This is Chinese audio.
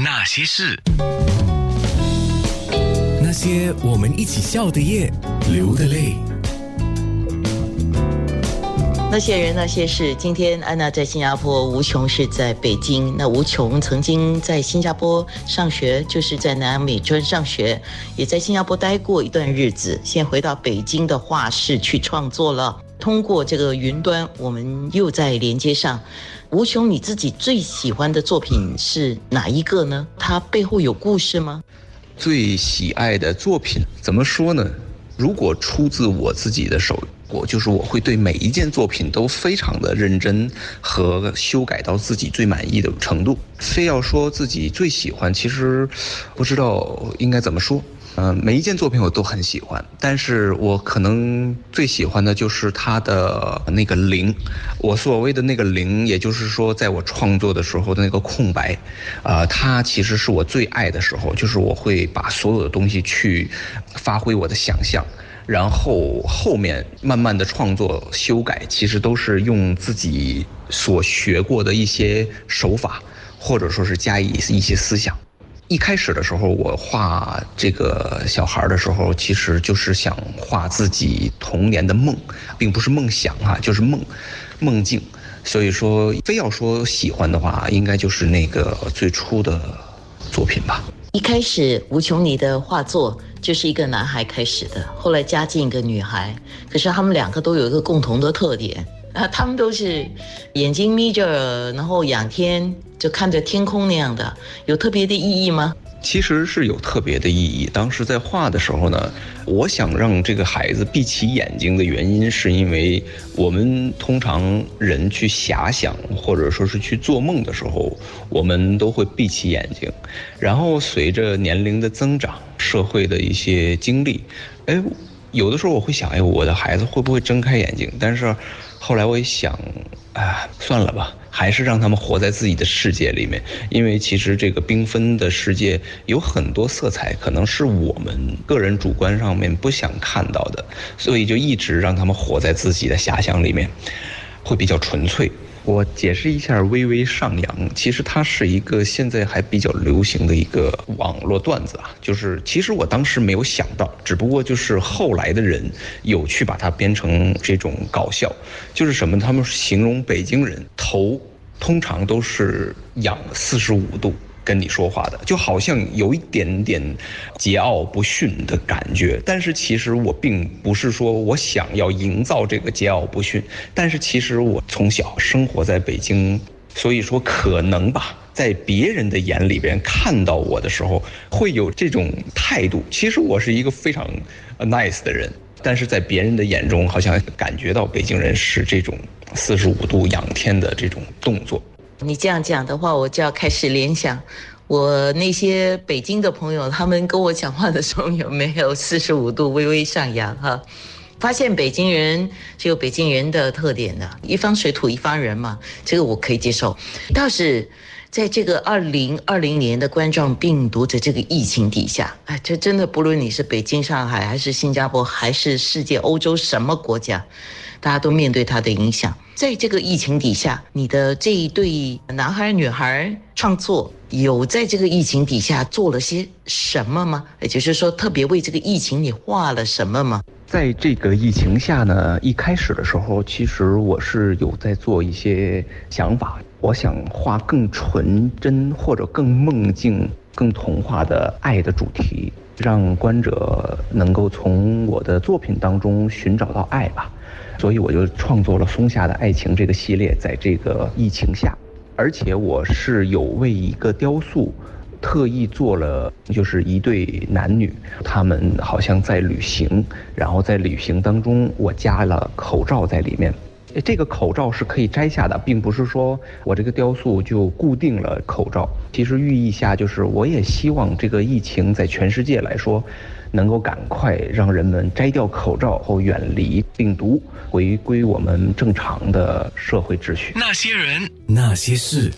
那些事，那些我们一起笑的夜，流的泪。那些人，那些事。今天安娜在新加坡，吴琼是在北京。那吴琼曾经在新加坡上学，就是在南洋美专上学，也在新加坡待过一段日子。现在回到北京的画室去创作了。通过这个云端，我们又在连接上。吴琼，你自己最喜欢的作品是哪一个呢？它背后有故事吗？最喜爱的作品怎么说呢？如果出自我自己的手。我就是我会对每一件作品都非常的认真和修改到自己最满意的程度。非要说自己最喜欢，其实不知道应该怎么说。嗯，每一件作品我都很喜欢，但是我可能最喜欢的就是它的那个零。我所谓的那个零，也就是说，在我创作的时候的那个空白，啊，它其实是我最爱的时候，就是我会把所有的东西去发挥我的想象。然后后面慢慢的创作修改，其实都是用自己所学过的一些手法，或者说是加以一些思想。一开始的时候，我画这个小孩的时候，其实就是想画自己童年的梦，并不是梦想啊，就是梦，梦境。所以说，非要说喜欢的话，应该就是那个最初的作品吧。一开始，吴琼你的画作。就是一个男孩开始的，后来加进一个女孩，可是他们两个都有一个共同的特点啊，他们都是眼睛眯着，然后仰天就看着天空那样的，有特别的意义吗？其实是有特别的意义。当时在画的时候呢，我想让这个孩子闭起眼睛的原因，是因为我们通常人去遐想或者说是去做梦的时候，我们都会闭起眼睛。然后随着年龄的增长，社会的一些经历，哎，有的时候我会想，哎，我的孩子会不会睁开眼睛？但是后来我一想，哎，算了吧。还是让他们活在自己的世界里面，因为其实这个缤纷的世界有很多色彩，可能是我们个人主观上面不想看到的，所以就一直让他们活在自己的遐想里面，会比较纯粹。我解释一下，微微上扬，其实它是一个现在还比较流行的一个网络段子啊。就是其实我当时没有想到，只不过就是后来的人有去把它编成这种搞笑。就是什么？他们形容北京人头通常都是仰四十五度。跟你说话的，就好像有一点点桀骜不驯的感觉，但是其实我并不是说我想要营造这个桀骜不驯，但是其实我从小生活在北京，所以说可能吧，在别人的眼里边看到我的时候，会有这种态度。其实我是一个非常 nice 的人，但是在别人的眼中，好像感觉到北京人是这种四十五度仰天的这种动作。你这样讲的话，我就要开始联想，我那些北京的朋友，他们跟我讲话的时候有没有 四十五度微微上扬？哈，发现北京人是有北京人的特点的，一方水土一方人嘛，这个我可以接受。倒是在这个二零二零年的冠状病毒的这个疫情底下，哎，这真的不论你是北京、上海，还是新加坡，还是世界、欧洲什么国家。大家都面对它的影响，在这个疫情底下，你的这一对男孩女孩创作有在这个疫情底下做了些什么吗？也就是说，特别为这个疫情你画了什么吗？在这个疫情下呢，一开始的时候，其实我是有在做一些想法，我想画更纯真或者更梦境、更童话的爱的主题，让观者能够从我的作品当中寻找到爱吧。所以我就创作了《松下的爱情》这个系列，在这个疫情下，而且我是有为一个雕塑，特意做了，就是一对男女，他们好像在旅行，然后在旅行当中，我加了口罩在里面。这个口罩是可以摘下的，并不是说我这个雕塑就固定了口罩。其实寓意下就是，我也希望这个疫情在全世界来说。能够赶快让人们摘掉口罩后远离病毒，回归我们正常的社会秩序。那些人，那些事。